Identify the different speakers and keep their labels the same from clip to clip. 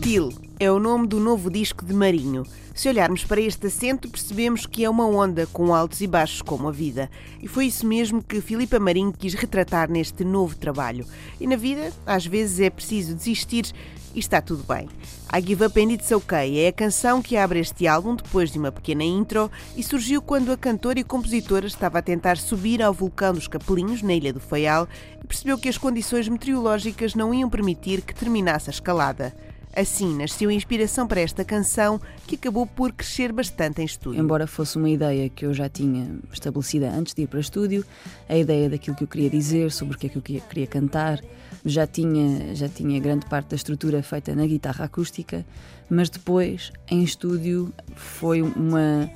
Speaker 1: Til é o nome do novo disco de Marinho. Se olharmos para este acento, percebemos que é uma onda com altos e baixos como a vida. E foi isso mesmo que Filipa Marinho quis retratar neste novo trabalho. E na vida, às vezes é preciso desistir e está tudo bem. I Give Up and It's Okay é a canção que abre este álbum depois de uma pequena intro e surgiu quando a cantora e compositora estava a tentar subir ao vulcão dos Capelinhos, na Ilha do Faial, e percebeu que as condições meteorológicas não iam permitir que terminasse a escalada. Assim nasceu a inspiração para esta canção, que acabou por crescer bastante em estúdio.
Speaker 2: Embora fosse uma ideia que eu já tinha estabelecida antes de ir para estúdio, a ideia daquilo que eu queria dizer, sobre o que é que eu queria cantar, já tinha, já tinha grande parte da estrutura feita na guitarra acústica, mas depois, em estúdio, foi uma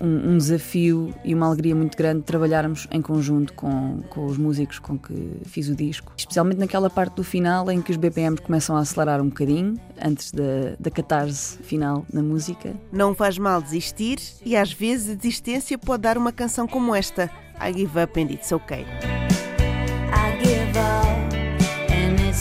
Speaker 2: um, um, desafio e uma alegria muito grande trabalharmos em conjunto com, com os músicos com que fiz o disco. Especialmente naquela parte do final em que os BPMs começam a acelerar um bocadinho, antes da, da catarse final na música.
Speaker 1: Não faz mal desistir e às vezes a desistência pode dar uma canção como esta, I Give Up and It's Okay.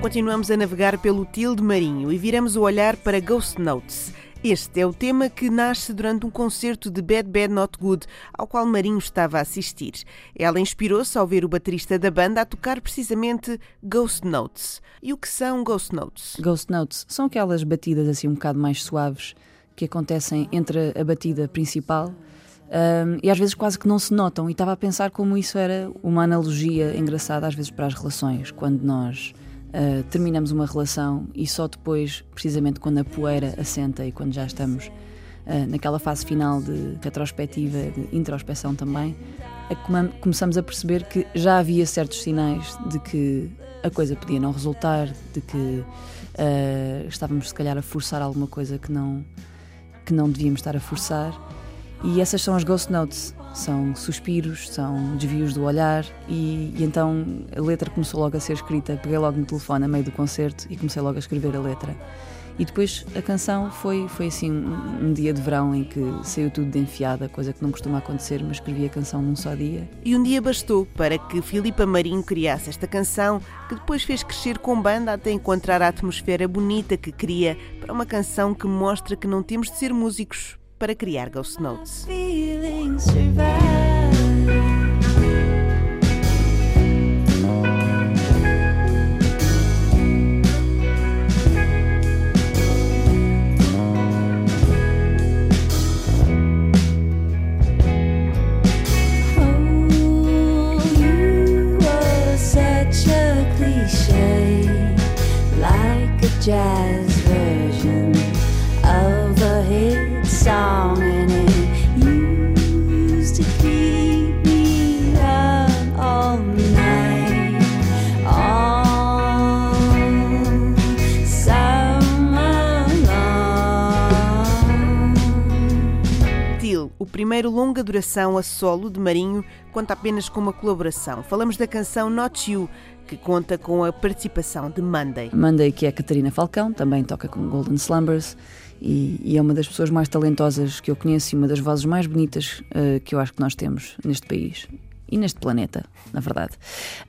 Speaker 1: Continuamos a navegar pelo Tilde Marinho e viramos o olhar para Ghost Notes. Este é o tema que nasce durante um concerto de Bad Bad Not Good, ao qual Marinho estava a assistir. Ela inspirou-se ao ver o baterista da banda a tocar precisamente Ghost Notes. E o que são Ghost Notes?
Speaker 2: Ghost Notes são aquelas batidas assim um bocado mais suaves que acontecem entre a batida principal um, e às vezes quase que não se notam. E estava a pensar como isso era uma analogia engraçada às vezes para as relações, quando nós Uh, terminamos uma relação e só depois, precisamente quando a poeira assenta e quando já estamos uh, naquela fase final de retrospectiva, de introspeção também, começamos a perceber que já havia certos sinais de que a coisa podia não resultar, de que uh, estávamos se calhar a forçar alguma coisa que não, que não devíamos estar a forçar. E essas são as Ghost Notes são suspiros, são desvios do olhar e, e, então a letra começou logo a ser escrita. Peguei logo no telefone a meio do concerto e comecei logo a escrever a letra. E depois a canção foi, foi assim um, um dia de verão em que saiu tudo de enfiada, coisa que não costuma acontecer, mas escrevi a canção num só dia.
Speaker 1: E um dia bastou para que Filipa Marinho criasse esta canção, que depois fez crescer com banda até encontrar a atmosfera bonita que cria para uma canção que mostra que não temos de ser músicos para criar Ghost Notes. Primeiro longa duração a solo de Marinho conta apenas com uma colaboração. Falamos da canção Not You, que conta com a participação de Monday.
Speaker 2: Monday, que é a Catarina Falcão, também toca com Golden Slumbers e, e, é uma das pessoas mais talentosas que eu conheço e uma das vozes mais bonitas uh, que eu acho que nós temos neste país e neste planeta, na verdade.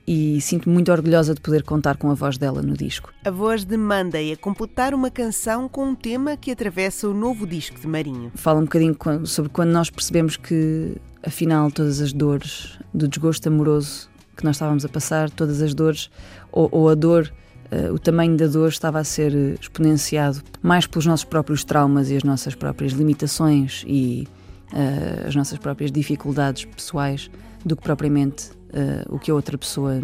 Speaker 2: E sinto-me muito orgulhosa de poder contar com a voz dela no disco.
Speaker 1: A voz de Monday a completar uma canção com um tema que atravessa o novo disco de Marinho.
Speaker 2: Fala um bocadinho sobre quando nós percebemos que, afinal, todas as dores do desgosto amoroso que nós estávamos a passar, todas as dores, ou, ou a dor uh, o tamanho da dor estava a ser exponenciado mais pelos nossos próprios traumas e as nossas próprias limitações e uh, as nossas próprias dificuldades pessoais do que propriamente uh, o que a outra pessoa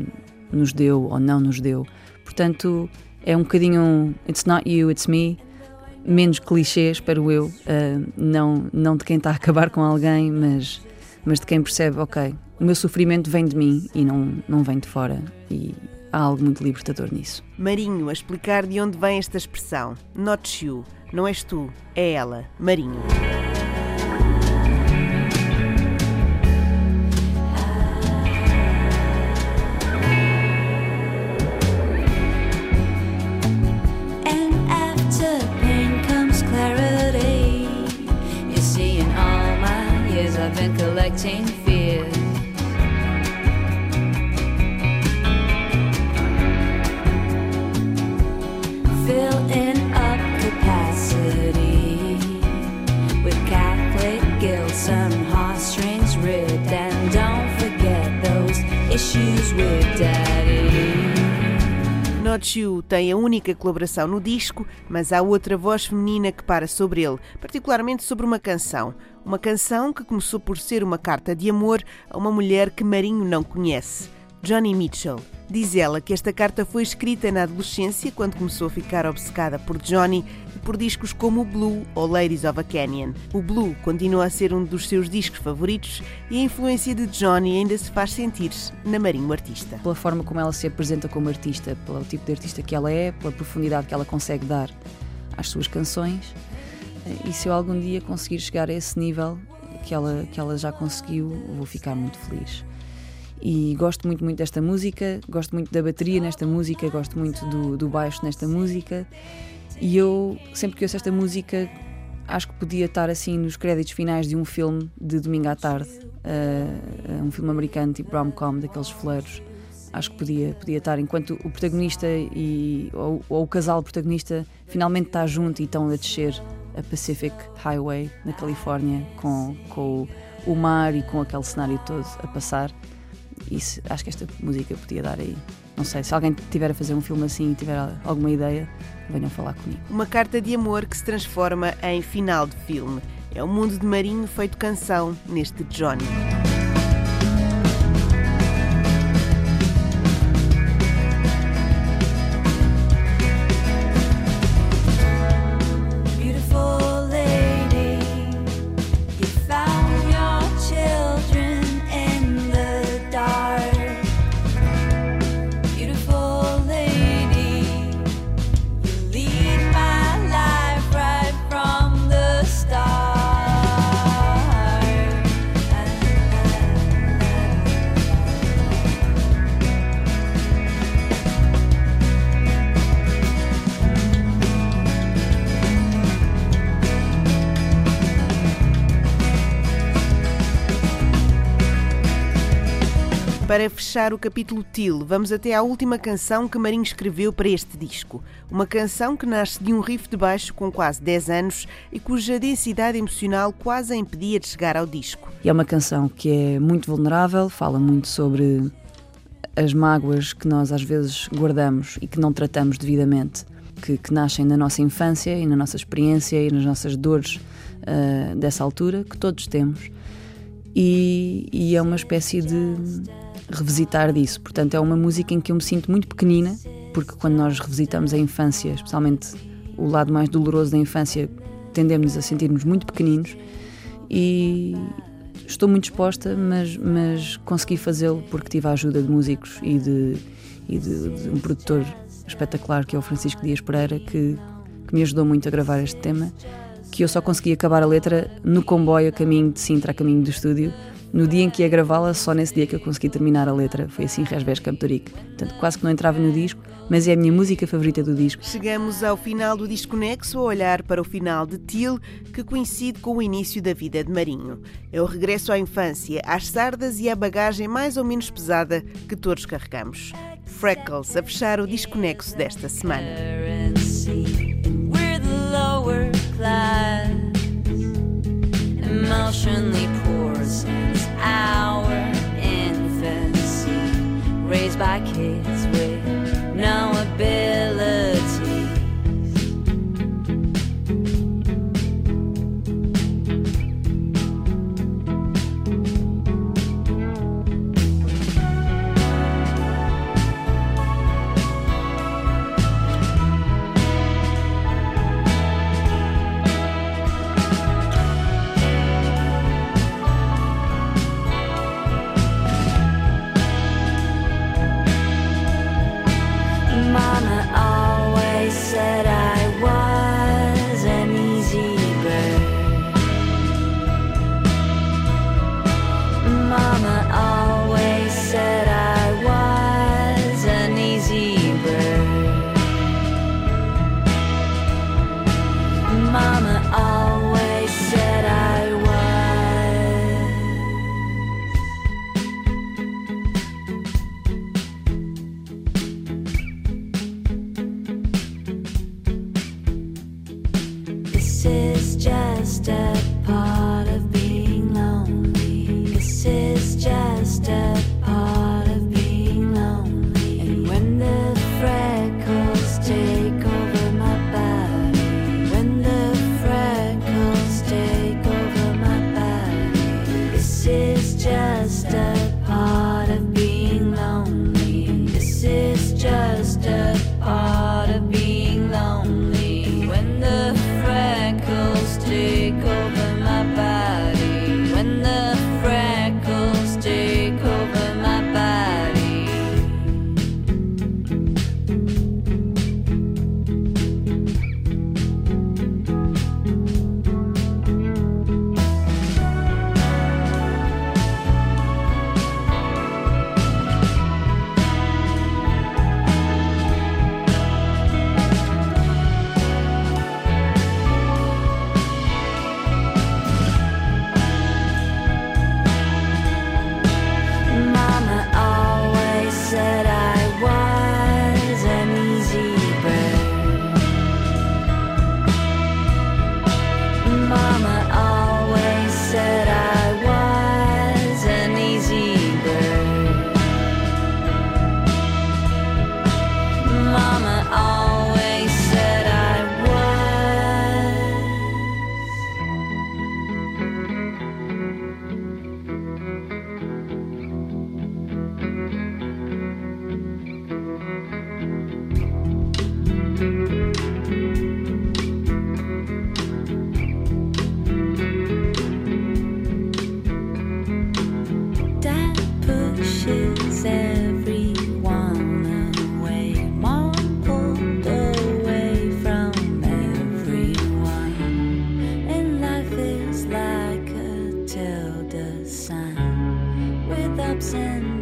Speaker 2: nos deu ou não nos deu. Portanto, é um bocadinho It's not you, it's me. menos clichê, espero eu, uh, não, não de quem está a acabar com alguém, mas, mas de quem percebe, ok, o meu sofrimento vem de mim e não, não vem de fora. E há algo muito libertador nisso.
Speaker 1: Marinho, a explicar de onde vem esta expressão. Not you, não és tu, é ela, Marinho. You tem a única colaboração no disco, mas há outra voz feminina que para sobre ele, particularmente sobre uma canção. Uma canção que começou por ser uma carta de amor a uma mulher que Marinho não conhece. Johnny Mitchell. Diz ela que esta carta foi escrita na adolescência, quando começou a ficar obcecada por Johnny e por discos como o Blue ou Ladies of a Canyon. O Blue continua a ser um dos seus discos favoritos e a influência de Johnny ainda se faz sentir na Marinho Artista.
Speaker 2: Pela forma como ela se apresenta como artista, pelo tipo de artista que ela é, pela profundidade que ela consegue dar às suas canções. E se eu algum dia conseguir chegar a esse nível que ela, que ela já conseguiu, vou ficar muito feliz e gosto muito, muito desta música, gosto muito da bateria nesta música, gosto muito do, do baixo nesta música e eu, sempre que ouço esta música, acho que podia estar assim nos créditos finais de um filme de domingo à tarde, uh, um filme americano tipo rom-com, daqueles fleiros. Acho que podia, podia estar enquanto o protagonista e, ou, ou o casal protagonista finalmente está junto e estão a descer a Pacific Highway na Califórnia com, com o mar e com aquele cenário todo a passar. Isso, acho que esta música podia dar aí. Não sei, se alguém tiver a fazer um filme assim e tiver alguma ideia, venham falar comigo.
Speaker 1: Uma carta de amor que se transforma em final de filme. É o mundo de Marinho feito canção neste Johnny. Para fechar o capítulo Til, vamos até à última canção que Marinho escreveu para este disco. Uma canção que nasce de um riff de baixo com quase 10 anos e cuja densidade emocional quase a impedia de chegar ao disco.
Speaker 2: É uma canção que é muito vulnerável, fala muito sobre as mágoas que nós às vezes guardamos e que não tratamos devidamente, que, que nascem na nossa infância e na nossa experiência e nas nossas dores uh, dessa altura, que todos temos. E, e, é uma espécie de revisitar disso. Portanto, é uma música em que eu me sinto muito pequenina, porque quando nós revisitamos a infância, especialmente o lado mais doloroso da infância, tendemos a sentir-nos muito pequeninos e estou muito disposta, mas, mas consegui fazê-lo porque tive a ajuda de músicos e de, e de, de, um produtor espetacular que é o Francisco Dias Pereira, que, que me ajudou muito a gravar este tema, que eu só consegui acabar a letra no comboio a caminho de Sintra, a caminho do estúdio, no dia em que ia gravá-la, só nesse dia que eu consegui terminar a letra. Foi assim, Resbés Camptorique. Portanto, quase que não entrava no disco, mas é a minha música favorita do disco.
Speaker 1: Chegamos ao final do disco Nexo a olhar para o final de Til, que coincide com o início da vida de Marinho. É o regresso à infância, às sardas e à bagagem mais ou menos pesada que todos carregamos. Freckles a fechar o disco Nexo desta semana.
Speaker 3: Just ups and